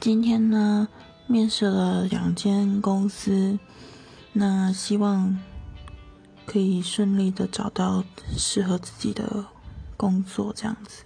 今天呢面试了两间公司那希望可以顺利的找到适合自己的工作这样子。